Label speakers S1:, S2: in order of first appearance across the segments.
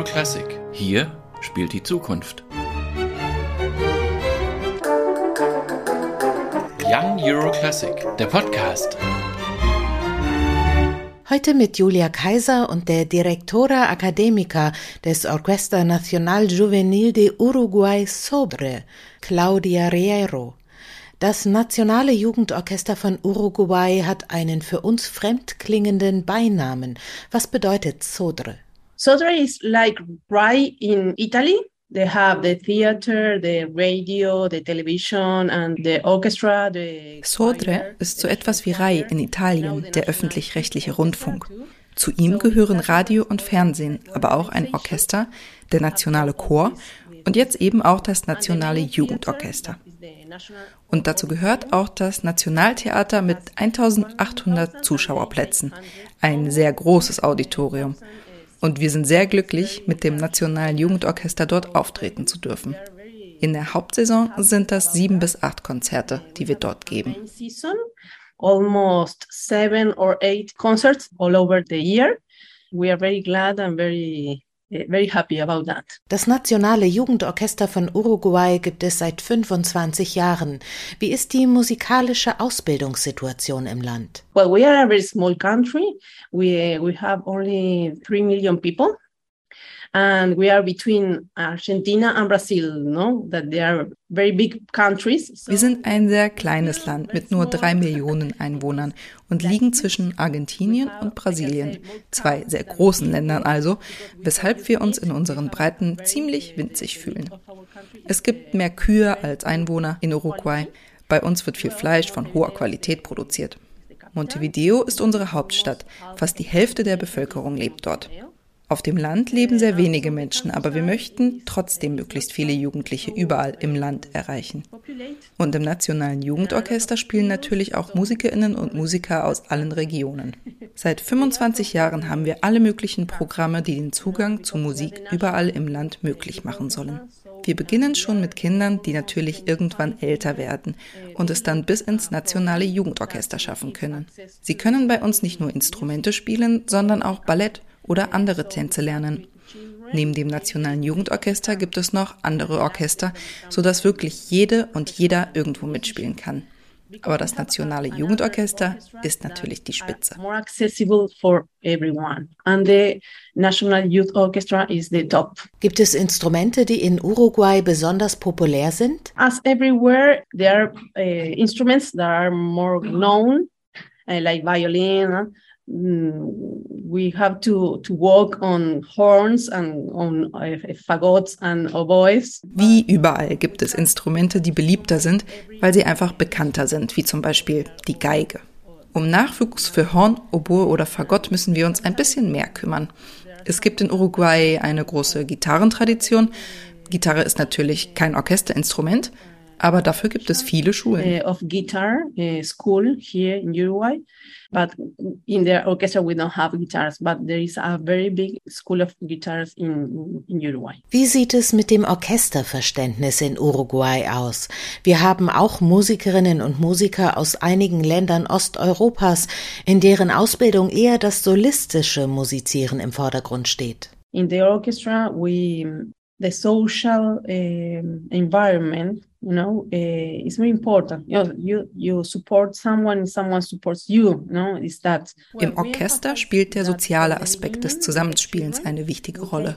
S1: Euro Classic. Hier spielt die Zukunft. Young Euro Classic, der Podcast.
S2: Heute mit Julia Kaiser und der Directora Académica des Orquesta Nacional Juvenil de Uruguay Sobre, Claudia Riero. Das Nationale Jugendorchester von Uruguay hat einen für uns fremdklingenden Beinamen. Was bedeutet Sodre?
S3: Sodre is like right in Italy. They have the theater, the radio, the television and the orchestra. The
S4: Sodre ist so etwas wie RAI in Italien, der öffentlich-rechtliche Rundfunk. Zu ihm gehören Radio und Fernsehen, aber auch ein Orchester, der nationale Chor und jetzt eben auch das nationale Jugendorchester. Und dazu gehört auch das Nationaltheater mit 1800 Zuschauerplätzen, ein sehr großes Auditorium. Und wir sind sehr glücklich, mit dem Nationalen Jugendorchester dort auftreten zu dürfen. In der Hauptsaison sind das sieben bis acht Konzerte, die wir dort geben.
S3: Almost seven or eight concerts all over the year. We are very glad and very very happy about that.
S2: Das Nationale Jugendorchester von Uruguay gibt es seit 25 Jahren. Wie ist die musikalische Ausbildungssituation im Land?
S3: Well, we are a very small country. We we have only 3 million people. And we are between Argentina and Brazil, no? That they are very big countries.
S4: Wir sind ein sehr kleines Land mit nur drei Millionen Einwohnern und liegen zwischen Argentinien und Brasilien, zwei sehr großen Ländern also, weshalb wir uns in unseren Breiten ziemlich winzig fühlen. Es gibt mehr Kühe als Einwohner in Uruguay. Bei uns wird viel Fleisch von hoher Qualität produziert. Montevideo ist unsere Hauptstadt. Fast die Hälfte der Bevölkerung lebt dort. Auf dem Land leben sehr wenige Menschen, aber wir möchten trotzdem möglichst viele Jugendliche überall im Land erreichen. Und im Nationalen Jugendorchester spielen natürlich auch Musikerinnen und Musiker aus allen Regionen. Seit 25 Jahren haben wir alle möglichen Programme, die den Zugang zu Musik überall im Land möglich machen sollen. Wir beginnen schon mit Kindern, die natürlich irgendwann älter werden und es dann bis ins nationale Jugendorchester schaffen können. Sie können bei uns nicht nur Instrumente spielen, sondern auch Ballett oder andere Tänze lernen. Neben dem Nationalen Jugendorchester gibt es noch andere Orchester, sodass wirklich jede und jeder irgendwo mitspielen kann. Aber das Nationale Jugendorchester ist natürlich die Spitze.
S2: Gibt es Instrumente, die in Uruguay besonders populär sind?
S3: As everywhere, there are uh, instruments that are more known, uh, like violin, we have to to work on horns and on uh, fagots and oboes.
S4: Wie überall gibt es Instrumente, die beliebter sind, weil sie einfach bekannter sind, wie zum Beispiel die Geige. Um Nachwuchs für Horn, Oboe oder Fagott müssen wir uns ein bisschen mehr kümmern. Es gibt in Uruguay eine große Gitarrentradition. Gitarre ist natürlich kein Orchesterinstrument, aber dafür gibt es viele Schulen.
S3: Uh, of guitar uh, school here in Uruguay, but in the orchestra we don't have guitars, but there is a very big school of guitars in, in Uruguay.
S2: Wie sieht es mit dem Orchesterverständnis in Uruguay aus? Wir haben auch Musikerinnen und Musiker aus einigen Ländern Osteuropas, in deren Ausbildung eher das solistische Musizieren im Vordergrund steht.
S3: In the orchestra we the social uh, environment you know uh, is very important. You, know, you you support someone someone supports you you know is that.
S4: Im Orchester spielt der soziale Aspekt des Zusammenspielens eine wichtige Rolle.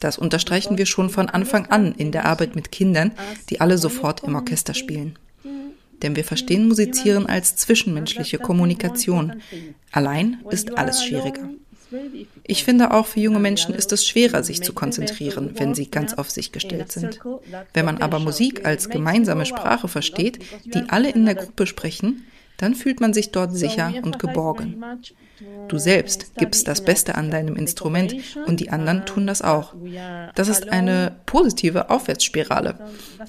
S4: das unterstreichen wir schon von Anfang an in der Arbeit mit Kindern die alle sofort im Orchester spielen. Denn wir verstehen Musizieren als zwischenmenschliche Kommunikation. Allein ist alles schwieriger. Ich finde auch für junge Menschen ist es schwerer, sich zu konzentrieren, wenn sie ganz auf sich gestellt sind. Wenn man aber Musik als gemeinsame Sprache versteht, die alle in der Gruppe sprechen, dann fühlt man sich dort sicher und geborgen. Du selbst gibst das Beste an deinem Instrument und die anderen tun das auch. Das ist eine positive Aufwärtsspirale.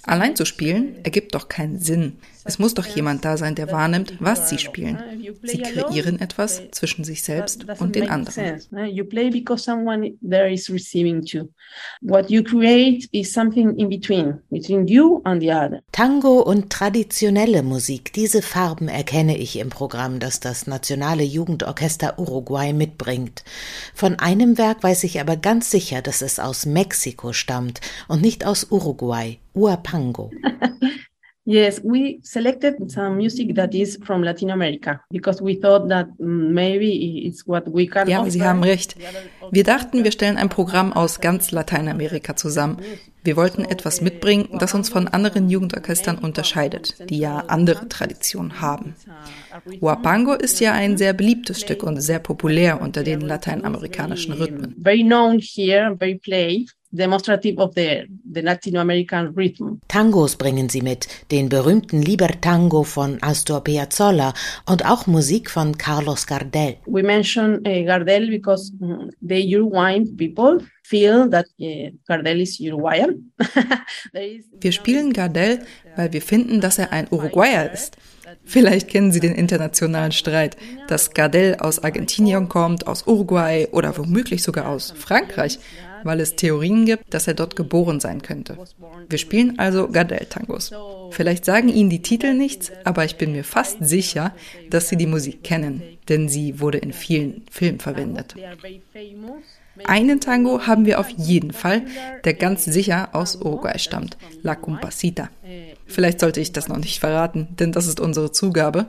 S4: Allein zu spielen ergibt doch keinen Sinn. Es muss doch jemand da sein, der wahrnimmt, was sie spielen. Sie kreieren etwas zwischen sich selbst und den anderen. You play because someone there is receiving too.
S2: What you create is something in between, between you and the other. Tango und traditionelle Musik, diese Farben erkennen kenne ich im Programm, das das Nationale Jugendorchester Uruguay mitbringt. Von einem Werk weiß ich aber ganz sicher, dass es aus Mexiko stammt und nicht aus Uruguay, Uapango.
S3: Yes, we selected some music that is from Latin America because we thought that maybe it's what we can.
S4: Ja, Sie haben recht. Wir dachten, wir stellen ein Programm aus ganz Lateinamerika zusammen. Wir wollten etwas mitbringen, das uns von anderen Jugendorchestern unterscheidet, die ja andere Traditionen haben. Huapango ist ja ein sehr beliebtes Stück und sehr populär unter den lateinamerikanischen Rhythmen.
S3: Very known here, very played demonstrative of the, the Latin American rhythm.
S2: Tangos bringen sie mit, den berühmten Libertango von Astor Piazzolla und auch Musik von Carlos Gardel.
S3: We mention uh, Gardel because mm, the Uruguayan people feel that uh, Gardel is Uruguayan.
S4: wir spielen Gardel, weil wir finden, dass er ein Uruguayer ist. Vielleicht kennen Sie den internationalen Streit, dass Gardel aus Argentinien kommt, aus Uruguay oder womöglich sogar aus Frankreich weil es Theorien gibt, dass er dort geboren sein könnte. Wir spielen also Gardel-Tangos. Vielleicht sagen Ihnen die Titel nichts, aber ich bin mir fast sicher, dass Sie die Musik kennen, denn sie wurde in vielen Filmen verwendet. Einen Tango haben wir auf jeden Fall, der ganz sicher aus Uruguay stammt, La Compasita. Vielleicht sollte ich das noch nicht verraten, denn das ist unsere Zugabe.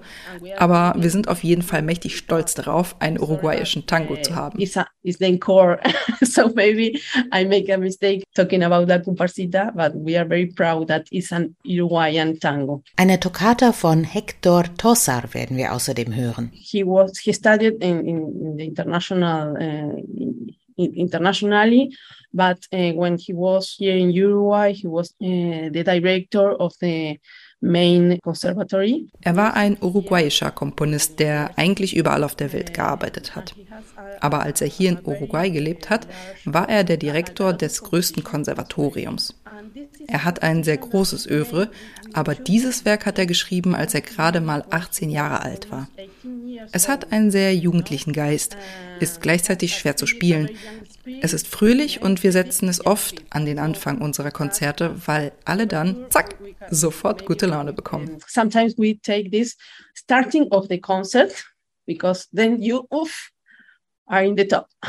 S4: Aber wir sind auf jeden Fall mächtig stolz darauf, einen uruguayischen Tango zu haben.
S3: Is the core. so maybe I make a mistake talking about La Comparsita, but we are very proud that it's an Uruguayan tango.
S2: Eine Toccata von Hector Tosar werden wir außerdem hören.
S3: He was he studied in, in the international uh, internationally. But uh, when he was here in Uruguay, he was uh, the director of the Main Conservatory.
S4: Er war ein uruguayischer Komponist, der eigentlich überall auf der Welt gearbeitet hat. Aber als er hier in Uruguay gelebt hat, war er der Direktor des größten Konservatoriums. Er hat ein sehr großes Övre, aber dieses Werk hat er geschrieben, als er gerade mal 18 Jahre alt war. Es hat einen sehr jugendlichen Geist, ist gleichzeitig schwer zu spielen. Es ist fröhlich und wir setzen es oft an den Anfang unserer Konzerte, weil alle dann, zack, sofort gute Laune bekommen.
S3: Sometimes we take this starting of the concert because then you oof, are in the top.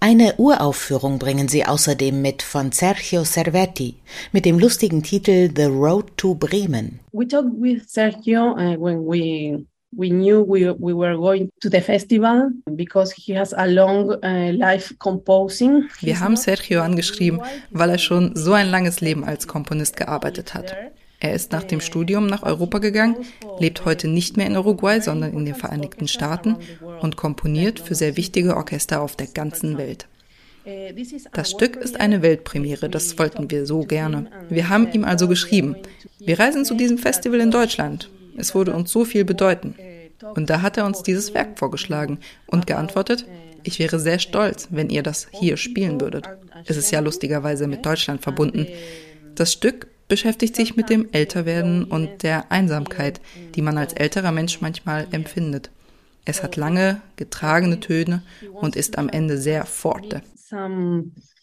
S2: Eine Uraufführung bringen sie außerdem mit von Sergio Cervetti mit dem lustigen Titel The Road to Bremen.
S3: We talked with Sergio uh, when we we knew we, we were going to the festival because he has a long uh, life composing.
S4: Wir haben Sergio angeschrieben, weil er schon so ein langes Leben als Komponist gearbeitet hat. Er ist nach dem Studium nach Europa gegangen, lebt heute nicht mehr in Uruguay, sondern in den Vereinigten Staaten und komponiert für sehr wichtige Orchester auf der ganzen Welt. Das Stück ist eine Weltpremiere, das wollten wir so gerne. Wir haben ihm also geschrieben, wir reisen zu diesem Festival in Deutschland. Es würde uns so viel bedeuten. Und da hat er uns dieses Werk vorgeschlagen und geantwortet, ich wäre sehr stolz, wenn ihr das hier spielen würdet. Es ist ja lustigerweise mit Deutschland verbunden. Das Stück beschäftigt sich mit dem Älterwerden und der Einsamkeit, die man als älterer Mensch manchmal empfindet. Es hat lange, getragene Töne und ist am Ende sehr forte.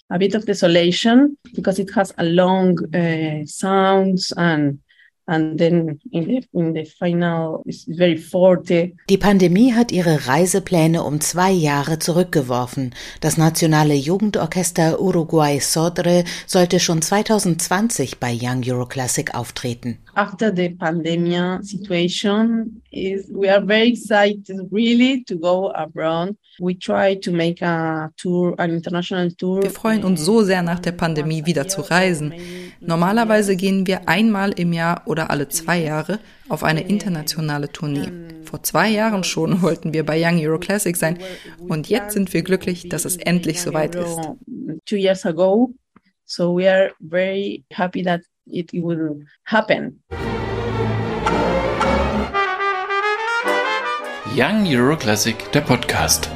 S3: a bit of desolation because it has a long uh, sounds and And then in the, in the final, it's very forte.
S2: Die Pandemie hat ihre Reisepläne um zwei Jahre zurückgeworfen. Das nationale Jugendorchester Uruguay Sodre sollte schon 2020 bei Young Euro Classic auftreten.
S3: After the pandemic situation, is we are very excited really to go abroad. We try to make a tour, an international tour.
S4: Wir freuen uns so sehr nach der Pandemie wieder zu reisen. Normalerweise gehen wir einmal im Jahr oder alle zwei Jahre auf eine internationale Tournee. Vor zwei Jahren schon wollten wir bei Young Euro Classic sein und jetzt sind wir glücklich, dass es endlich soweit ist.
S3: Two years ago, so we are very happy that it will happen.
S1: Young Euro Classic, der Podcast.